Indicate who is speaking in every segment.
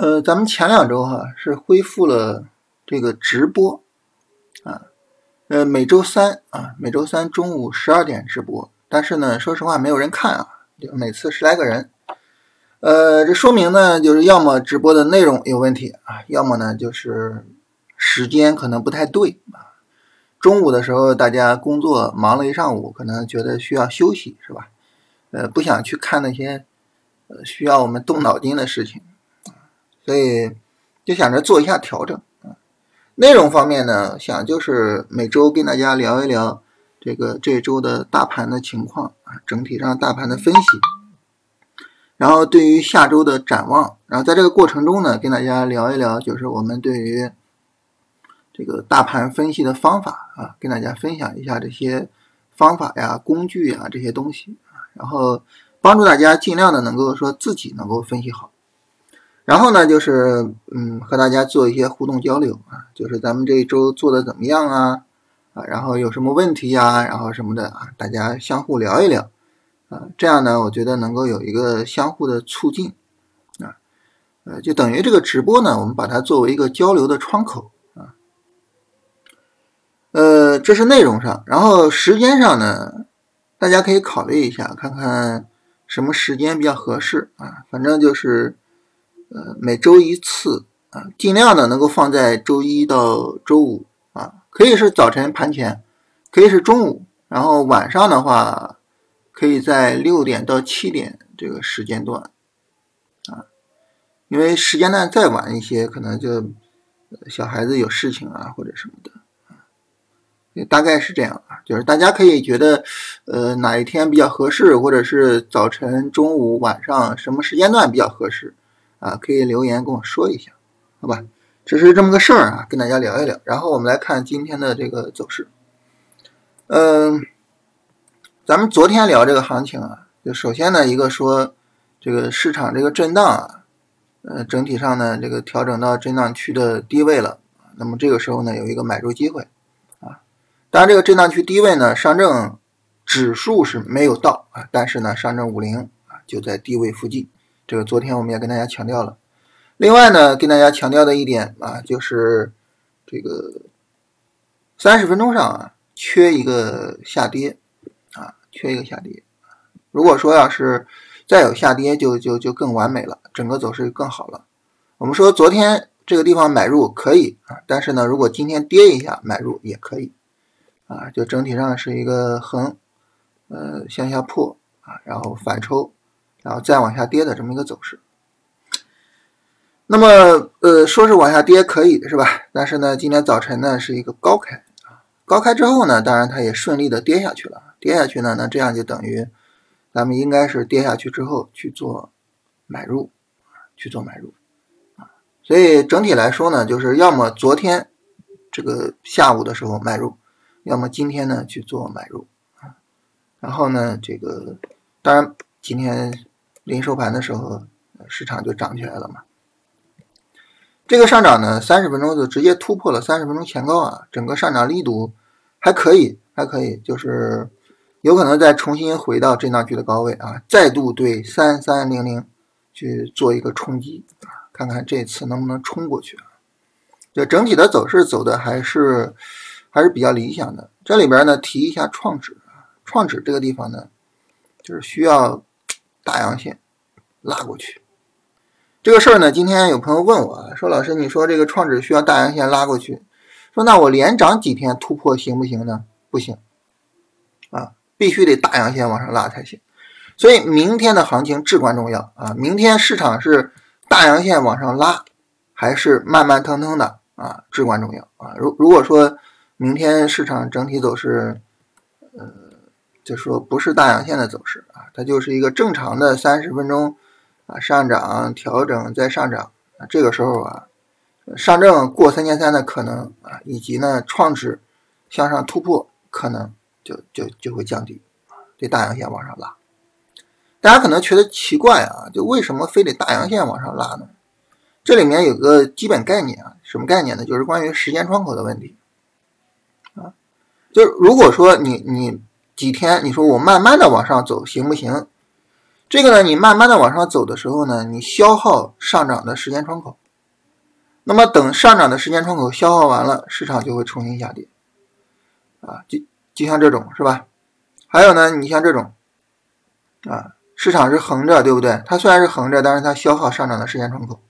Speaker 1: 呃，咱们前两周哈是恢复了这个直播啊，呃，每周三啊，每周三中午十二点直播，但是呢，说实话没有人看啊，就每次十来个人，呃，这说明呢，就是要么直播的内容有问题啊，要么呢就是时间可能不太对啊。中午的时候大家工作忙了一上午，可能觉得需要休息是吧？呃，不想去看那些需要我们动脑筋的事情。所以就想着做一下调整啊，内容方面呢，想就是每周跟大家聊一聊这个这周的大盘的情况啊，整体上大盘的分析，然后对于下周的展望，然后在这个过程中呢，跟大家聊一聊就是我们对于这个大盘分析的方法啊，跟大家分享一下这些方法呀、工具呀这些东西啊，然后帮助大家尽量的能够说自己能够分析好。然后呢，就是嗯，和大家做一些互动交流啊，就是咱们这一周做的怎么样啊？啊，然后有什么问题呀？然后什么的啊，大家相互聊一聊啊，这样呢，我觉得能够有一个相互的促进啊，呃，就等于这个直播呢，我们把它作为一个交流的窗口啊，呃，这是内容上，然后时间上呢，大家可以考虑一下，看看什么时间比较合适啊，反正就是。呃，每周一次啊，尽量的能够放在周一到周五啊，可以是早晨盘前，可以是中午，然后晚上的话，可以在六点到七点这个时间段啊，因为时间段再晚一些，可能就小孩子有事情啊或者什么的啊，大概是这样啊，就是大家可以觉得呃哪一天比较合适，或者是早晨、中午、晚上什么时间段比较合适。啊，可以留言跟我说一下，好吧？只是这么个事儿啊，跟大家聊一聊。然后我们来看今天的这个走势。嗯，咱们昨天聊这个行情啊，就首先呢，一个说这个市场这个震荡啊，呃，整体上呢，这个调整到震荡区的低位了。那么这个时候呢，有一个买入机会啊。当然，这个震荡区低位呢，上证指数是没有到啊，但是呢，上证五零啊就在低位附近。这个昨天我们也跟大家强调了，另外呢，跟大家强调的一点啊，就是这个三十分钟上啊，缺一个下跌啊，缺一个下跌。如果说要是再有下跌，就就就更完美了，整个走势更好了。我们说昨天这个地方买入可以啊，但是呢，如果今天跌一下买入也可以啊，就整体上是一个横呃向下破啊，然后反抽。然后再往下跌的这么一个走势，那么呃说是往下跌可以是吧？但是呢，今天早晨呢是一个高开啊，高开之后呢，当然它也顺利的跌下去了。跌下去呢，那这样就等于咱们应该是跌下去之后去做买入去做买入啊。所以整体来说呢，就是要么昨天这个下午的时候买入，要么今天呢去做买入啊。然后呢，这个当然今天。临收盘的时候，市场就涨起来了嘛。这个上涨呢，三十分钟就直接突破了三十分钟前高啊，整个上涨力度还可以，还可以，就是有可能再重新回到震荡区的高位啊，再度对三三零零去做一个冲击啊，看看这次能不能冲过去啊。就整体的走势走的还是还是比较理想的。这里边呢提一下创指啊，创指这个地方呢，就是需要。大阳线拉过去，这个事儿呢，今天有朋友问我说：“老师，你说这个创指需要大阳线拉过去，说那我连涨几天突破行不行呢？不行，啊，必须得大阳线往上拉才行。所以明天的行情至关重要啊！明天市场是大阳线往上拉，还是慢慢腾腾的啊？至关重要啊！如如果说明天市场整体走势，嗯，就说不是大阳线的走势啊。它就是一个正常的三十分钟啊上涨调整再上涨啊，这个时候啊，上证过三千三的可能啊，以及呢创指向上突破可能就就就会降低啊，这大阳线往上拉。大家可能觉得奇怪啊，就为什么非得大阳线往上拉呢？这里面有个基本概念啊，什么概念呢？就是关于时间窗口的问题啊，就如果说你你。几天，你说我慢慢的往上走行不行？这个呢，你慢慢的往上走的时候呢，你消耗上涨的时间窗口。那么等上涨的时间窗口消耗完了，市场就会重新下跌。啊，就就像这种是吧？还有呢，你像这种，啊，市场是横着，对不对？它虽然是横着，但是它消耗上涨的时间窗口。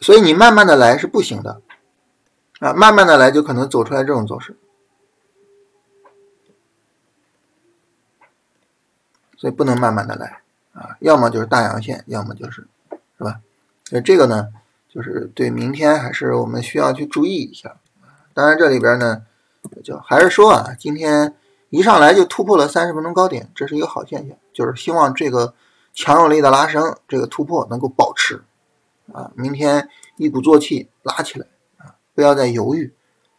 Speaker 1: 所以你慢慢的来是不行的，啊，慢慢的来就可能走出来这种走势。所以不能慢慢的来啊，要么就是大阳线，要么就是是吧？所以这个呢，就是对明天还是我们需要去注意一下。当然这里边呢，就还是说啊，今天一上来就突破了三十分钟高点，这是一个好现象，就是希望这个强有力的拉升，这个突破能够保持啊，明天一鼓作气拉起来啊，不要再犹豫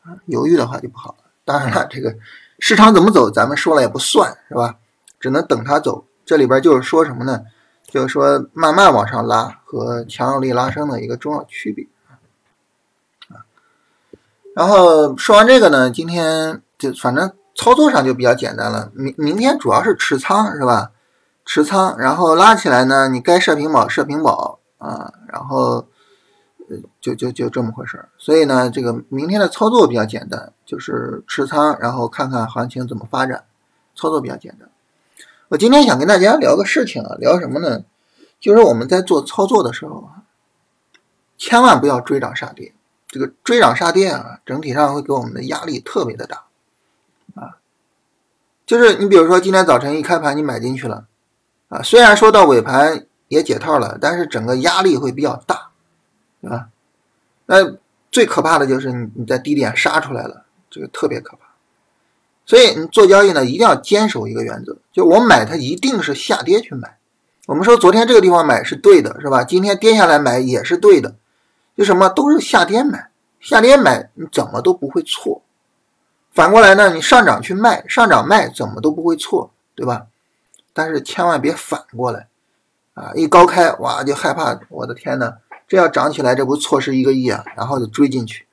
Speaker 1: 啊，犹豫的话就不好了。当然了，这个市场怎么走，咱们说了也不算是吧？只能等它走，这里边就是说什么呢？就是说慢慢往上拉和强有力拉升的一个重要区别啊。然后说完这个呢，今天就反正操作上就比较简单了。明明天主要是持仓是吧？持仓，然后拉起来呢，你该设平保设平保啊，然后就就就这么回事儿。所以呢，这个明天的操作比较简单，就是持仓，然后看看行情怎么发展，操作比较简单。我今天想跟大家聊个事情啊，聊什么呢？就是我们在做操作的时候啊，千万不要追涨杀跌。这个追涨杀跌啊，整体上会给我们的压力特别的大啊。就是你比如说今天早晨一开盘你买进去了啊，虽然说到尾盘也解套了，但是整个压力会比较大，对吧？那最可怕的就是你你在低点杀出来了，这个特别可怕。所以你做交易呢，一定要坚守一个原则，就我买它一定是下跌去买。我们说昨天这个地方买是对的，是吧？今天跌下来买也是对的，就什么都是下跌买，下跌买你怎么都不会错。反过来呢，你上涨去卖，上涨卖怎么都不会错，对吧？但是千万别反过来啊！一高开哇就害怕，我的天呐，这要涨起来这不错失一个亿啊，然后就追进去。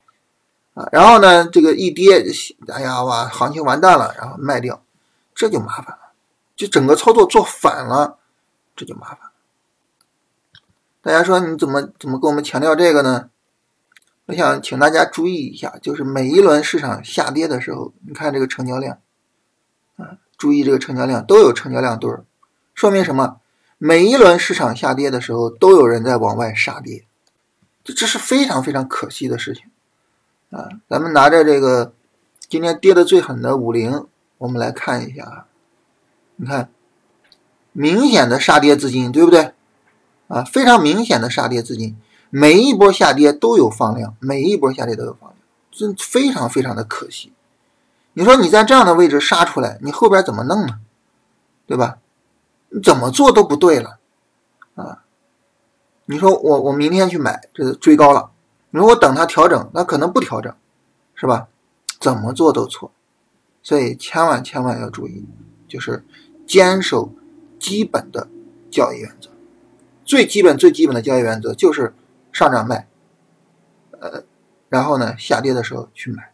Speaker 1: 啊，然后呢，这个一跌，哎呀哇，行情完蛋了，然后卖掉，这就麻烦了，就整个操作做反了，这就麻烦了。大家说你怎么怎么跟我们强调这个呢？我想请大家注意一下，就是每一轮市场下跌的时候，你看这个成交量，啊，注意这个成交量都有成交量对儿，说明什么？每一轮市场下跌的时候，都有人在往外杀跌，这这是非常非常可惜的事情。啊，咱们拿着这个今天跌的最狠的五零，我们来看一下啊。你看，明显的杀跌资金，对不对？啊，非常明显的杀跌资金，每一波下跌都有放量，每一波下跌都有放量，这非常非常的可惜。你说你在这样的位置杀出来，你后边怎么弄呢？对吧？你怎么做都不对了啊！你说我我明天去买，这追高了。如果等它调整，那可能不调整，是吧？怎么做都错，所以千万千万要注意，就是坚守基本的交易原则。最基本最基本的交易原则就是上涨卖，呃，然后呢下跌的时候去买。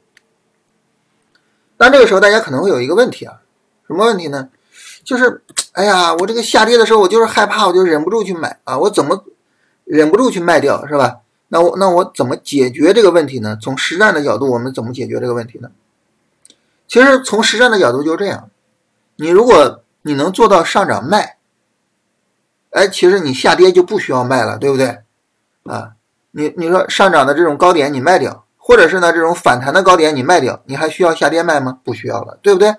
Speaker 1: 但这个时候大家可能会有一个问题啊，什么问题呢？就是哎呀，我这个下跌的时候我就是害怕，我就忍不住去买啊，我怎么忍不住去卖掉，是吧？那我那我怎么解决这个问题呢？从实战的角度，我们怎么解决这个问题呢？其实从实战的角度就这样，你如果你能做到上涨卖，哎，其实你下跌就不需要卖了，对不对？啊，你你说上涨的这种高点你卖掉，或者是呢这种反弹的高点你卖掉，你还需要下跌卖吗？不需要了，对不对？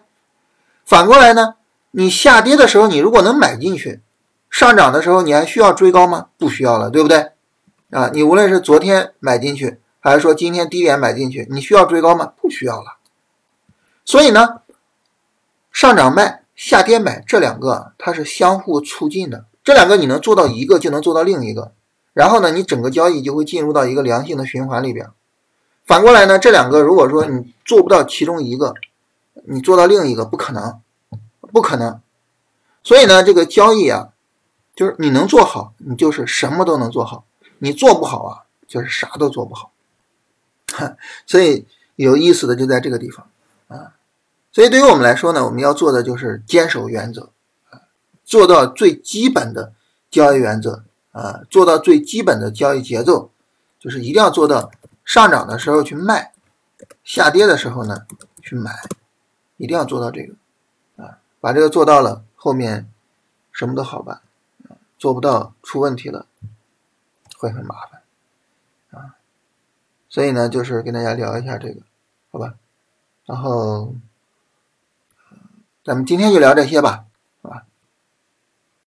Speaker 1: 反过来呢，你下跌的时候你如果能买进去，上涨的时候你还需要追高吗？不需要了，对不对？啊，你无论是昨天买进去，还是说今天低点买进去，你需要追高吗？不需要了。所以呢，上涨卖，下跌买，这两个它是相互促进的。这两个你能做到一个，就能做到另一个。然后呢，你整个交易就会进入到一个良性的循环里边。反过来呢，这两个如果说你做不到其中一个，你做到另一个不可能，不可能。所以呢，这个交易啊，就是你能做好，你就是什么都能做好。你做不好啊，就是啥都做不好，所以有意思的就在这个地方啊。所以对于我们来说呢，我们要做的就是坚守原则啊，做到最基本的交易原则啊，做到最基本的交易节奏，就是一定要做到上涨的时候去卖，下跌的时候呢去买，一定要做到这个啊，把这个做到了，后面什么都好办，做不到出问题了会很麻烦啊，所以呢，就是跟大家聊一下这个，好吧，然后咱们今天就聊这些吧。